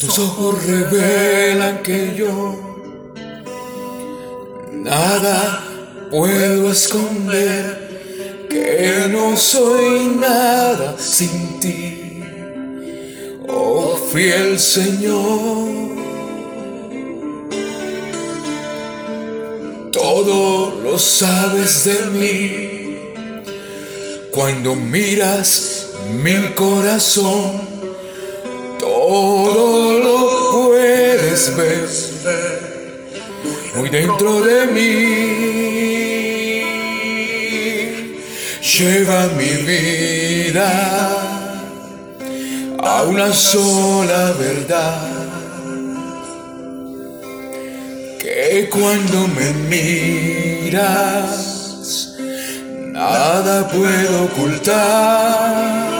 tus ojos revelan que yo nada puedo esconder, que no soy nada sin ti, oh fiel Señor. Todo lo sabes de mí cuando miras mi corazón. Todo lo puedes ver muy dentro de mí. Lleva mi vida a una sola verdad. Que cuando me miras, nada puedo ocultar.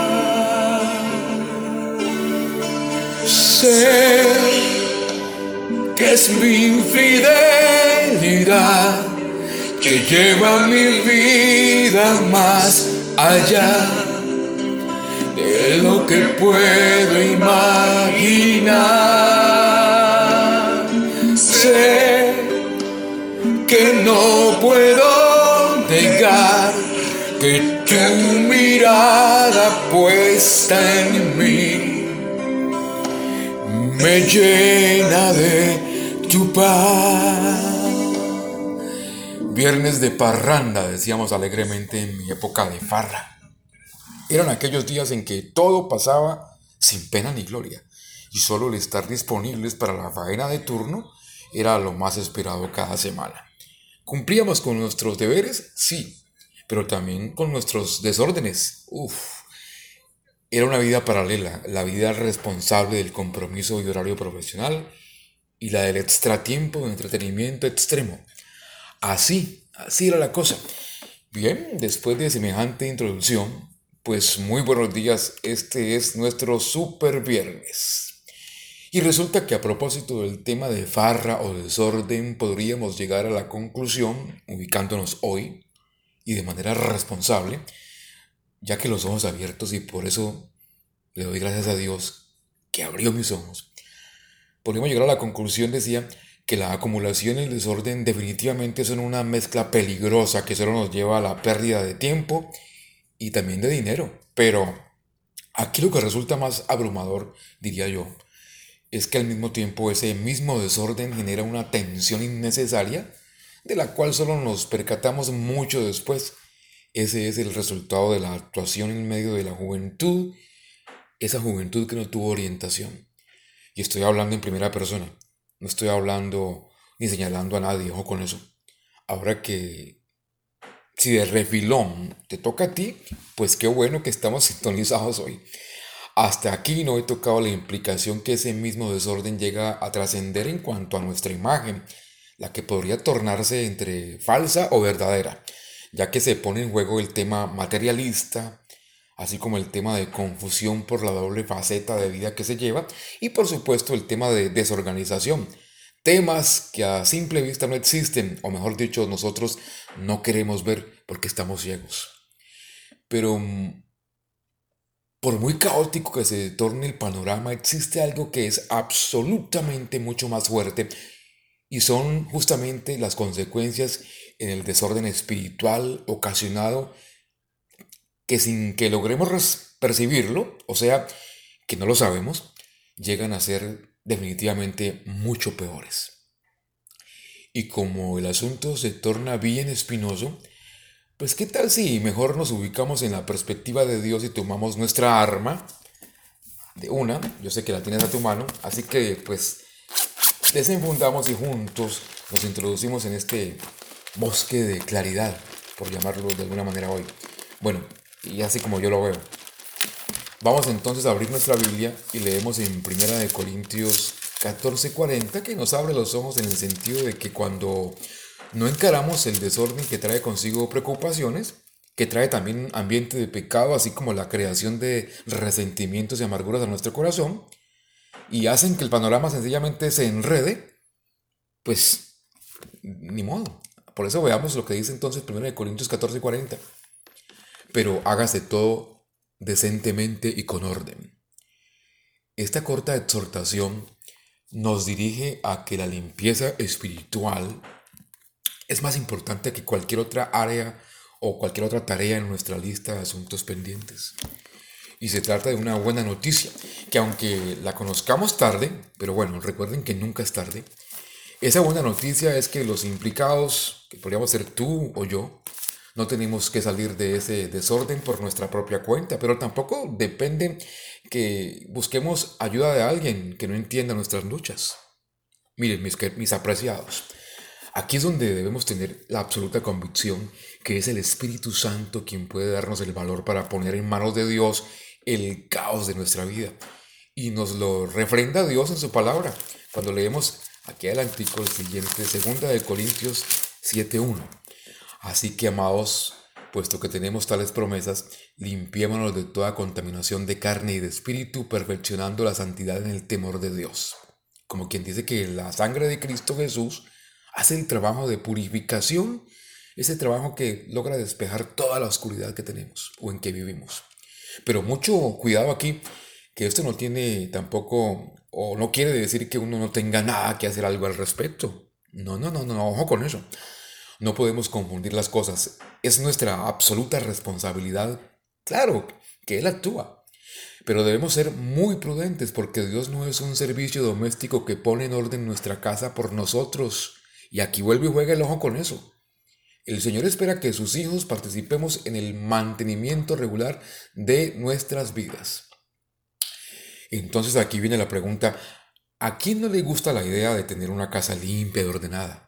Sé que es mi infidelidad que lleva mi vida más allá de lo que puedo imaginar. Sé que no puedo negar que tu mirada puesta en mí me llena de tu paz. Viernes de parranda, decíamos alegremente en mi época de farra. Eran aquellos días en que todo pasaba sin pena ni gloria, y solo el estar disponibles para la faena de turno era lo más esperado cada semana. ¿Cumplíamos con nuestros deberes? Sí, pero también con nuestros desórdenes. Uf. Era una vida paralela, la vida responsable del compromiso y horario profesional y la del extratiempo de entretenimiento extremo Así, así era la cosa. Bien, después de semejante introducción, pues muy buenos días, este es nuestro super viernes. Y resulta que a propósito del tema de farra o desorden, podríamos llegar a la conclusión, ubicándonos hoy y de manera responsable, ya que los ojos abiertos y por eso le doy gracias a Dios que abrió mis ojos. Podríamos llegar a la conclusión, decía, que la acumulación y el desorden definitivamente son una mezcla peligrosa que solo nos lleva a la pérdida de tiempo y también de dinero. Pero aquí lo que resulta más abrumador, diría yo, es que al mismo tiempo ese mismo desorden genera una tensión innecesaria de la cual solo nos percatamos mucho después. Ese es el resultado de la actuación en medio de la juventud, esa juventud que no tuvo orientación. Y estoy hablando en primera persona. No estoy hablando ni señalando a nadie, ojo con eso. Ahora que si de refilón te toca a ti, pues qué bueno que estamos sintonizados hoy. Hasta aquí no he tocado la implicación que ese mismo desorden llega a trascender en cuanto a nuestra imagen, la que podría tornarse entre falsa o verdadera, ya que se pone en juego el tema materialista, así como el tema de confusión por la doble faceta de vida que se lleva y por supuesto el tema de desorganización. Temas que a simple vista no existen, o mejor dicho, nosotros no queremos ver porque estamos ciegos. Pero mm, por muy caótico que se torne el panorama, existe algo que es absolutamente mucho más fuerte y son justamente las consecuencias en el desorden espiritual ocasionado que sin que logremos percibirlo, o sea, que no lo sabemos, llegan a ser definitivamente mucho peores. Y como el asunto se torna bien espinoso, pues qué tal si mejor nos ubicamos en la perspectiva de Dios y tomamos nuestra arma de una, yo sé que la tienes a tu mano, así que pues desenfundamos y juntos nos introducimos en este bosque de claridad, por llamarlo de alguna manera hoy. Bueno, y así como yo lo veo. Vamos entonces a abrir nuestra Biblia y leemos en Primera de Corintios 14:40 que nos abre los ojos en el sentido de que cuando no encaramos el desorden que trae consigo preocupaciones, que trae también ambiente de pecado, así como la creación de resentimientos y amarguras a nuestro corazón, y hacen que el panorama sencillamente se enrede, pues ni modo. Por eso veamos lo que dice entonces 1 Corintios 14:40 pero hágase todo decentemente y con orden. esta corta exhortación nos dirige a que la limpieza espiritual es más importante que cualquier otra área o cualquier otra tarea en nuestra lista de asuntos pendientes. Y se trata de una buena noticia, que aunque la conozcamos tarde, pero bueno, recuerden que nunca es tarde, esa buena noticia es que los implicados, podríamos ser tú o yo, no tenemos que salir de ese desorden por nuestra propia cuenta, pero tampoco depende que busquemos ayuda de alguien que no entienda nuestras luchas. Miren, mis, mis apreciados, aquí es donde debemos tener la absoluta convicción que es el Espíritu Santo quien puede darnos el valor para poner en manos de Dios el caos de nuestra vida. Y nos lo refrenda Dios en su palabra. Cuando leemos aquí adelantico el siguiente, segunda de Corintios 7.1. Así que, amados, puesto que tenemos tales promesas, limpiémonos de toda contaminación de carne y de espíritu, perfeccionando la santidad en el temor de Dios. Como quien dice que la sangre de Cristo Jesús hace el trabajo de purificación, ese trabajo que logra despejar toda la oscuridad que tenemos o en que vivimos. Pero mucho cuidado aquí, que esto no tiene tampoco, o no quiere decir que uno no tenga nada que hacer algo al respecto. No, no, no, no, ojo con eso. No podemos confundir las cosas. Es nuestra absoluta responsabilidad. Claro que Él actúa. Pero debemos ser muy prudentes porque Dios no es un servicio doméstico que pone en orden nuestra casa por nosotros. Y aquí vuelve y juega el ojo con eso. El Señor espera que sus hijos participemos en el mantenimiento regular de nuestras vidas. Entonces aquí viene la pregunta, ¿a quién no le gusta la idea de tener una casa limpia y ordenada?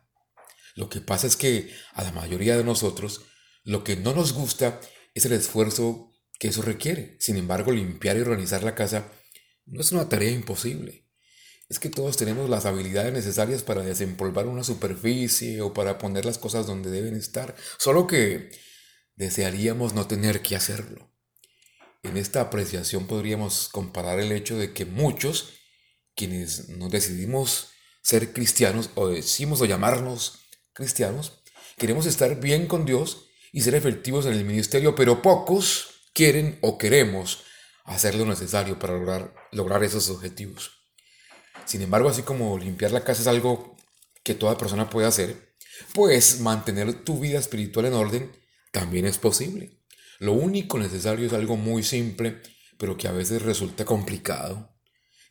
Lo que pasa es que a la mayoría de nosotros lo que no nos gusta es el esfuerzo que eso requiere. Sin embargo, limpiar y organizar la casa no es una tarea imposible es que todos tenemos las habilidades necesarias para desempolvar una superficie o para poner las cosas donde deben estar, solo que desearíamos no tener que hacerlo. En esta apreciación podríamos comparar el hecho de que muchos, quienes nos decidimos ser cristianos o decimos o llamarnos cristianos, queremos estar bien con Dios y ser efectivos en el ministerio, pero pocos quieren o queremos hacer lo necesario para lograr, lograr esos objetivos. Sin embargo, así como limpiar la casa es algo que toda persona puede hacer, pues mantener tu vida espiritual en orden también es posible. Lo único necesario es algo muy simple, pero que a veces resulta complicado,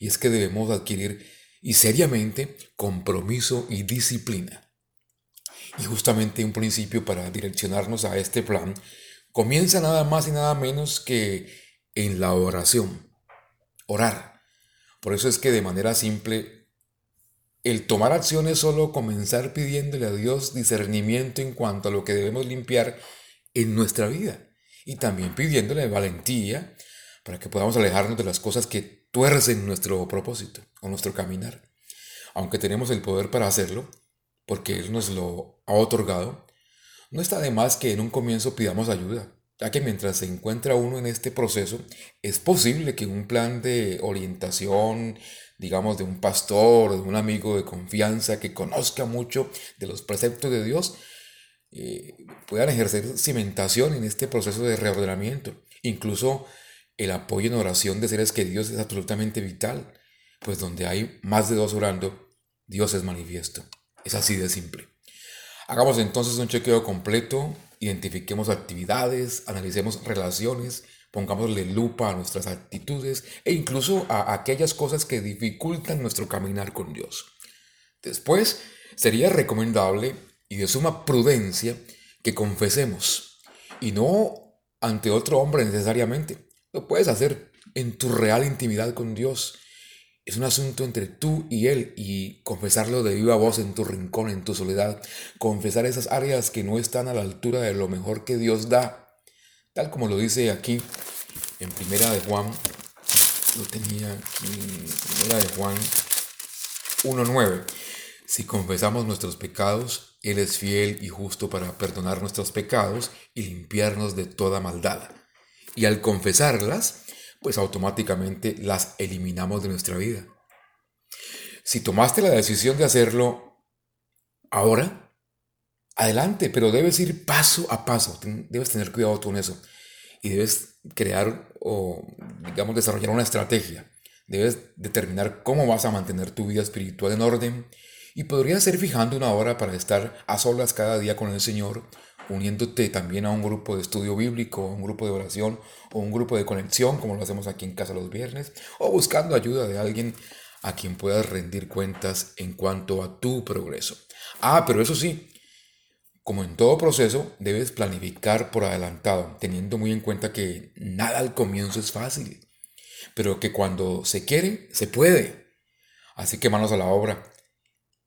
y es que debemos adquirir y seriamente compromiso y disciplina. Y justamente un principio para direccionarnos a este plan comienza nada más y nada menos que en la oración. Orar por eso es que de manera simple, el tomar acción es solo comenzar pidiéndole a Dios discernimiento en cuanto a lo que debemos limpiar en nuestra vida. Y también pidiéndole valentía para que podamos alejarnos de las cosas que tuercen nuestro propósito o nuestro caminar. Aunque tenemos el poder para hacerlo, porque Él nos lo ha otorgado, no está de más que en un comienzo pidamos ayuda ya que mientras se encuentra uno en este proceso, es posible que un plan de orientación, digamos, de un pastor, de un amigo de confianza que conozca mucho de los preceptos de Dios, eh, puedan ejercer cimentación en este proceso de reordenamiento. Incluso el apoyo en oración de seres queridos es absolutamente vital, pues donde hay más de dos orando, Dios es manifiesto. Es así de simple. Hagamos entonces un chequeo completo identifiquemos actividades, analicemos relaciones, pongámosle lupa a nuestras actitudes e incluso a aquellas cosas que dificultan nuestro caminar con Dios. Después, sería recomendable y de suma prudencia que confesemos y no ante otro hombre necesariamente. Lo puedes hacer en tu real intimidad con Dios es un asunto entre tú y Él y confesarlo de viva voz en tu rincón, en tu soledad. Confesar esas áreas que no están a la altura de lo mejor que Dios da. Tal como lo dice aquí en Primera de Juan. Lo tenía Primera de Juan 1.9. Si confesamos nuestros pecados, Él es fiel y justo para perdonar nuestros pecados y limpiarnos de toda maldad. Y al confesarlas, pues automáticamente las eliminamos de nuestra vida. Si tomaste la decisión de hacerlo ahora, adelante, pero debes ir paso a paso, debes tener cuidado con eso. Y debes crear o, digamos, desarrollar una estrategia. Debes determinar cómo vas a mantener tu vida espiritual en orden. Y podrías ser fijando una hora para estar a solas cada día con el Señor, uniéndote también a un grupo de estudio bíblico, un grupo de oración o un grupo de conexión, como lo hacemos aquí en casa los viernes, o buscando ayuda de alguien a quien puedas rendir cuentas en cuanto a tu progreso. Ah, pero eso sí, como en todo proceso, debes planificar por adelantado, teniendo muy en cuenta que nada al comienzo es fácil pero que cuando se quiere, se puede. Así que manos a la obra.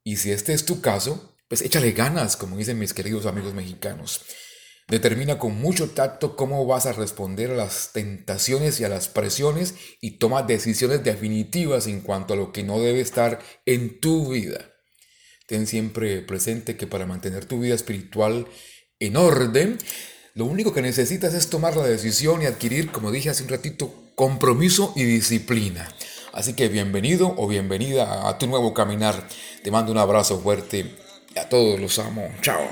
Y si este es tu caso, pues échale ganas, como dicen mis queridos amigos mexicanos. Determina con mucho tacto cómo vas a responder a las tentaciones y a las presiones y toma decisiones definitivas en cuanto a lo que no debe estar en tu vida. Ten siempre presente que para mantener tu vida espiritual en orden, lo único que necesitas es tomar la decisión y adquirir, como dije hace un ratito, compromiso y disciplina. Así que bienvenido o bienvenida a tu nuevo caminar. Te mando un abrazo fuerte y a todos los amo. Chao.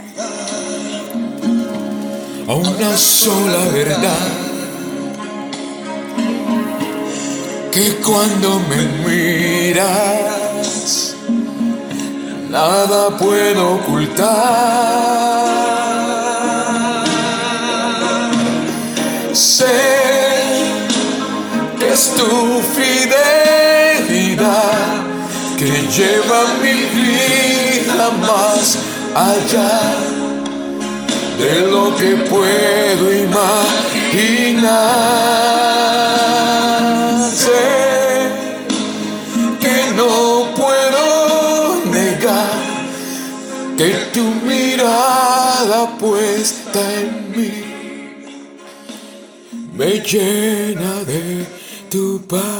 A una sola verdad. Que cuando me miras, nada puedo ocultar. Sé es tu fidelidad que lleva más allá de lo que puedo imaginar. Sé que no puedo negar que tu mirada puesta en mí me llena de tu paz.